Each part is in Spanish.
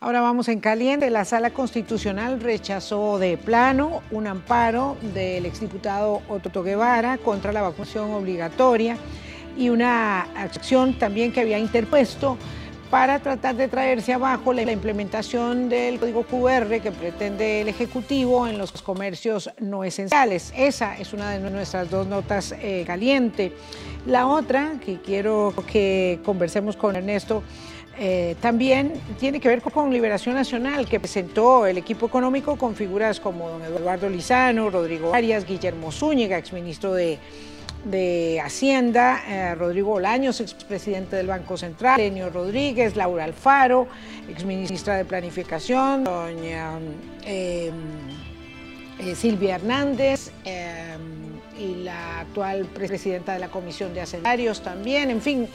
Ahora vamos en caliente. La sala constitucional rechazó de plano un amparo del exdiputado Otto Guevara contra la vacunación obligatoria y una acción también que había interpuesto para tratar de traerse abajo la implementación del código QR que pretende el Ejecutivo en los comercios no esenciales. Esa es una de nuestras dos notas eh, caliente. La otra, que quiero que conversemos con Ernesto, eh, también tiene que ver con Liberación Nacional, que presentó el equipo económico con figuras como don Eduardo Lizano, Rodrigo Arias, Guillermo Zúñiga, exministro de, de Hacienda, eh, Rodrigo Olaños, expresidente del Banco Central, Enio Rodríguez, Laura Alfaro, exministra de Planificación, doña eh, Silvia Hernández y la actual presidenta de la Comisión de Hacendarios también, en fin,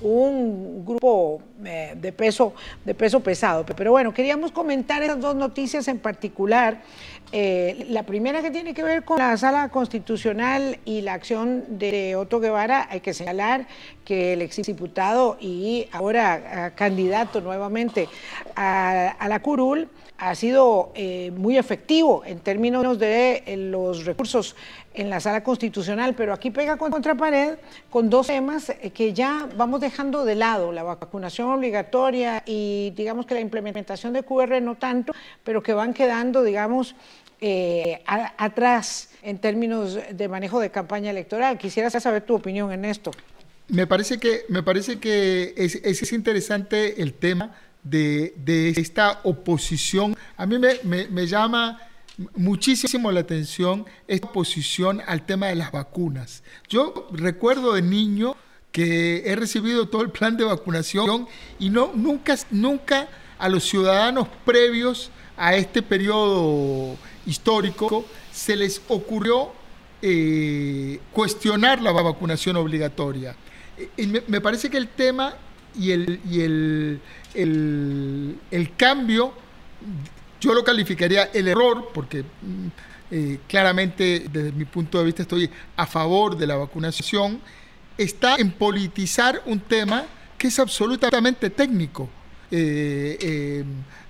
un grupo eh, de, peso, de peso pesado. Pero bueno, queríamos comentar esas dos noticias en particular. Eh, la primera que tiene que ver con la sala constitucional y la acción de Otto Guevara, hay que señalar que el exdiputado y ahora candidato nuevamente a, la curul ha sido eh, muy efectivo en términos de los recursos en la sala constitucional, pero aquí pega contra pared con dos temas eh, que ya vamos dejando de lado, la vacunación obligatoria y digamos que la implementación de QR no tanto, pero que van quedando, digamos, eh, atrás en términos de manejo de campaña electoral. Quisiera saber tu opinión en esto. Me parece que, me parece que es, es interesante el tema de, de, esta oposición. A mí me, me, me llama muchísimo la atención esta oposición al tema de las vacunas. Yo recuerdo de niño que he recibido todo el plan de vacunación y no, nunca, nunca a los ciudadanos previos a este periodo histórico se les ocurrió eh, cuestionar la vacunación obligatoria. Y me, parece que el tema y el, y el, el, cambio yo lo calificaría el error, porque mm, eh, claramente desde mi punto de vista estoy a favor de la vacunación, está en politizar un tema que es absolutamente técnico. Eh, eh,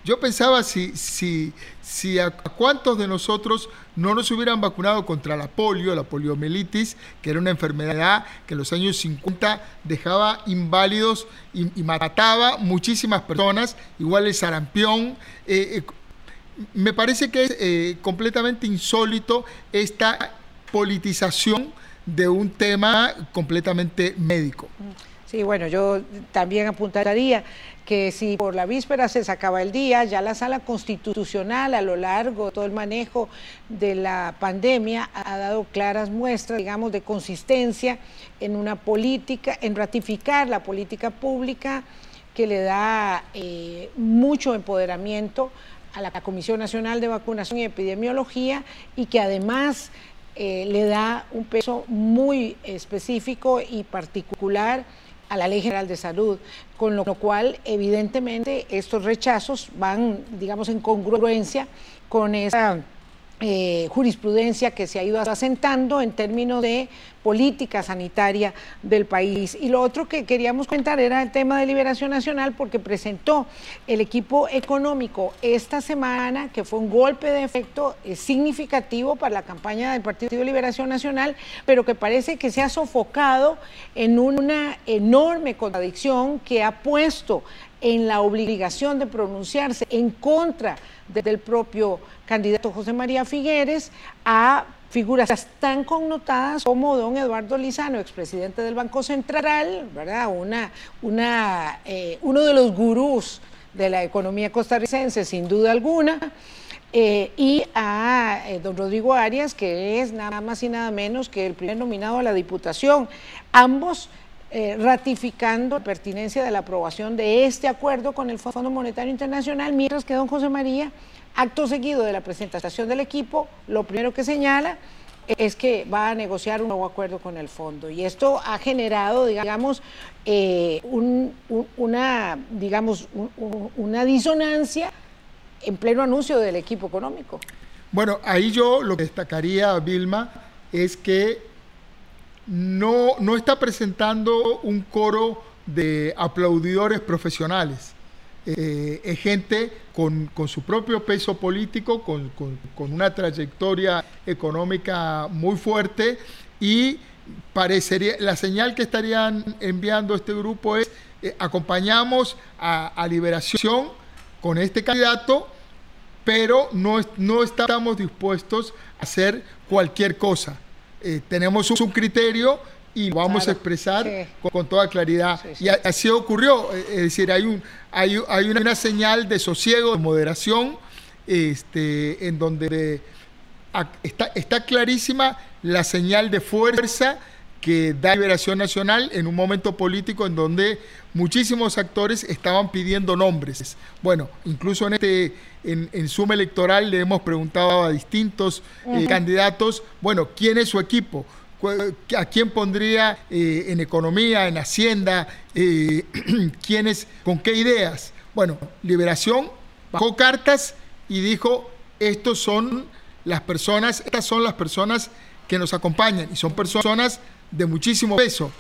yo pensaba si, si, si a, cuántos de nosotros no nos hubieran vacunado contra la polio, la poliomielitis, que era una enfermedad que en los años 50 dejaba inválidos y, mataba muchísimas personas, igual el sarampión, me parece que es eh, completamente insólito esta politización de un tema completamente médico. Sí, bueno, yo también apuntaría que si por la víspera se sacaba el día, ya la sala constitucional a lo largo de todo el manejo de la pandemia ha dado claras muestras, digamos, de consistencia en una política, en ratificar la política pública que le da eh, mucho empoderamiento a la Comisión Nacional de Vacunación y Epidemiología y que además eh, le da un peso muy específico y particular a la Ley General de Salud, con lo cual evidentemente estos rechazos van, digamos, en congruencia con esa eh, jurisprudencia que se ha ido asentando en términos de política sanitaria del país. Y lo otro que queríamos comentar era el tema de Liberación Nacional, porque presentó el equipo económico esta semana, que fue un golpe de efecto eh, significativo para la campaña del Partido de Liberación Nacional, pero que parece que se ha sofocado en una enorme contradicción que ha puesto en la obligación de pronunciarse en contra del propio candidato José María Figueres a figuras tan connotadas como don Eduardo Lizano, expresidente del Banco Central, ¿verdad? Una, una, eh, uno de los gurús de la economía costarricense, sin duda alguna, eh, y a eh, don Rodrigo Arias, que es nada más y nada menos que el primer nominado a la Diputación. Ambos ratificando la pertinencia de la aprobación de este acuerdo con el Fondo Monetario Internacional, mientras que don José María Acto seguido de la presentación del equipo, lo primero que señala es que va a negociar un nuevo acuerdo con el fondo. Y esto ha generado, digamos, eh, una, digamos una disonancia en pleno anuncio del equipo económico. Bueno, ahí yo lo que destacaría, Vilma, es que no, no está presentando un coro de aplaudidores profesionales eh, es gente con, su propio peso político, con, una trayectoria económica muy fuerte y parecería, la señal que estarían enviando este grupo es eh, acompañamos a, Liberación con este candidato, pero no, no estamos dispuestos a hacer cualquier cosa. Eh, tenemos un criterio y lo vamos a expresar con, toda claridad. Y así ocurrió, eh, es decir, hay, un, hay, hay una, señal de sosiego, de moderación, este, en donde está, está clarísima la señal de fuerza que da Liberación Nacional en un momento político en donde muchísimos actores estaban pidiendo nombres. Bueno, incluso en este en, suma electoral le hemos preguntado a distintos eh, candidatos, bueno, ¿quién es su equipo? ¿A quién pondría eh, en economía, en hacienda? Eh, ¿Quiénes, con qué ideas? Bueno, Liberación bajó cartas y dijo, estos son las personas, estas son las personas que nos acompañan y son personas de muchísimo peso.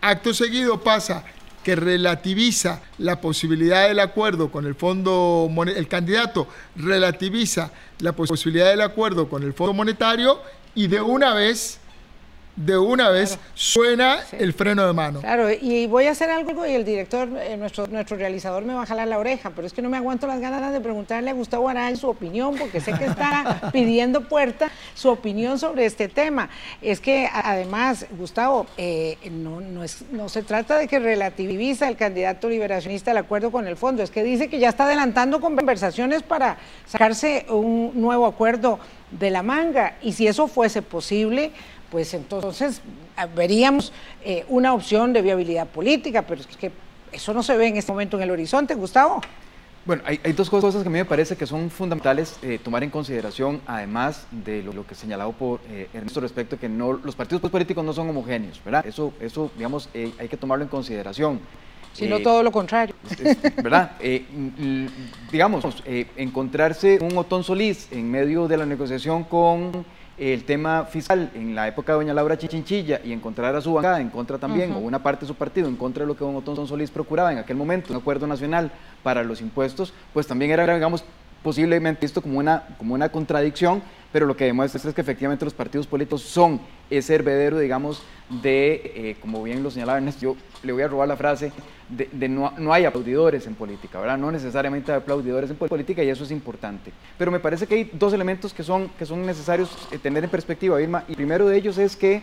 Acto seguido pasa que relativiza la posibilidad del acuerdo con el fondo, el candidato relativiza la posibilidad del acuerdo con el Fondo Monetario y de una vez de una vez suena el freno de mano. Claro, y voy a hacer algo y el director, eh, nuestro, nuestro realizador me va a jalar la oreja, pero es que no me aguanto las ganas de preguntarle a Gustavo Arán su opinión, porque sé que está pidiendo puerta su opinión sobre este tema. Es que además, Gustavo, eh, no, no, es, no se trata de que relativiza el candidato liberacionista el acuerdo con el fondo, es que dice que ya está adelantando conversaciones para sacarse un nuevo acuerdo de la manga, y si eso fuese posible, pues entonces veríamos eh, una opción de viabilidad política, pero es que eso no se ve en este momento en el horizonte, Gustavo. Bueno, hay, dos cosas que a mí me parece que son fundamentales eh, tomar en consideración, además de lo, que señalado por eh, Ernesto respecto a que no, los partidos políticos no son homogéneos, ¿verdad? Eso, eso digamos, hay que tomarlo en consideración. Sino todo lo contrario. ¿Verdad? digamos, encontrarse un Otón Solís en medio de la negociación con el tema fiscal en la época de doña Laura Chichinchilla y encontrar a su bancada en contra también, o una parte de su partido en contra de lo que don Otón Solís procuraba en aquel momento, un acuerdo nacional para los impuestos, pues también era, digamos, posiblemente visto como una, como una contradicción, pero lo que demuestra es que efectivamente los partidos políticos son ese heredero, digamos, de, eh, como bien lo señalaba Ernesto, yo le voy a robar la frase, no, no, hay aplaudidores en política, ¿verdad? No necesariamente hay aplaudidores en política y eso es importante. Pero me parece que hay dos elementos que son, que son necesarios eh, tener en perspectiva, Irma, y primero de ellos es que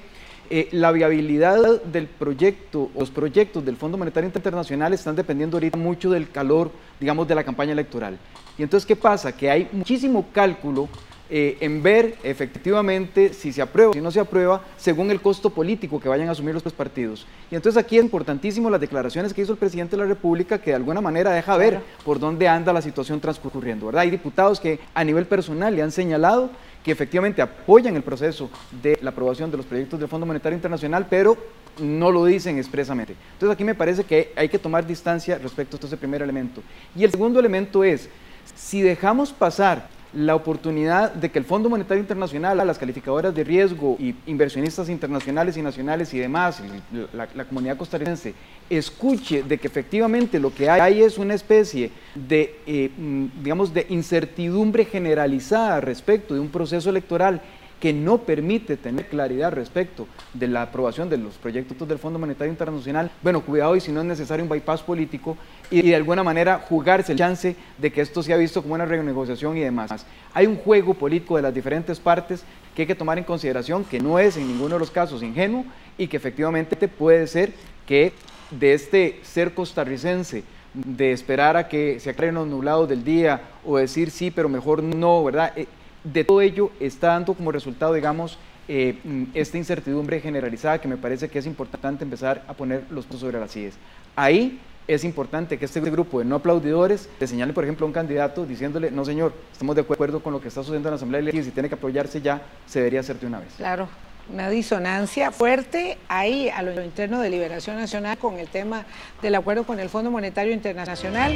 eh, la viabilidad del proyecto, los proyectos del Fondo Monetario Internacional están dependiendo ahorita mucho del calor, digamos, de la campaña electoral. Y entonces, ¿qué pasa? Que hay muchísimo cálculo eh, en ver efectivamente si se aprueba o si no se aprueba según el costo político que vayan a asumir los partidos. Y entonces aquí es importantísimo las declaraciones que hizo el presidente de la República que de alguna manera deja ver por dónde anda la situación transcurriendo. ¿verdad? Hay diputados que a nivel personal le han señalado que efectivamente apoyan el proceso de la aprobación de los proyectos del Fondo Monetario Internacional, pero no lo dicen expresamente. Entonces aquí me parece que hay que tomar distancia respecto a este primer elemento. Y el segundo elemento es, si dejamos pasar la oportunidad de que el Fondo Monetario Internacional, las calificadoras de riesgo y inversionistas internacionales y nacionales y demás, la, comunidad costarricense, escuche de que efectivamente lo que hay es una especie de, eh, mm, digamos, de incertidumbre generalizada respecto de un proceso electoral que no permite tener claridad respecto de la aprobación de los proyectos del Fondo Monetario Internacional, bueno, cuidado y si no es necesario un bypass político y de alguna manera jugarse el chance de que esto sea visto como una renegociación y demás. Hay un juego político de las diferentes partes que hay que tomar en consideración, que no es en ninguno de los casos ingenuo y que efectivamente puede ser que de este ser costarricense, de esperar a que se aclaren los nublados del día o decir sí, pero mejor no, ¿verdad? De todo ello está dando como resultado, digamos, eh, mm, esta incertidumbre generalizada que me parece que es importante empezar a poner los puntos sobre las sillas. Ahí es importante que este grupo de no aplaudidores le señale, por ejemplo, a un candidato diciéndole, no señor, estamos de acuerdo con lo que está sucediendo en la Asamblea y si tiene que apoyarse ya, se debería hacer de una vez. Claro, una disonancia fuerte ahí a lo interno de Liberación Nacional con el tema del acuerdo con el Fondo Monetario Internacional.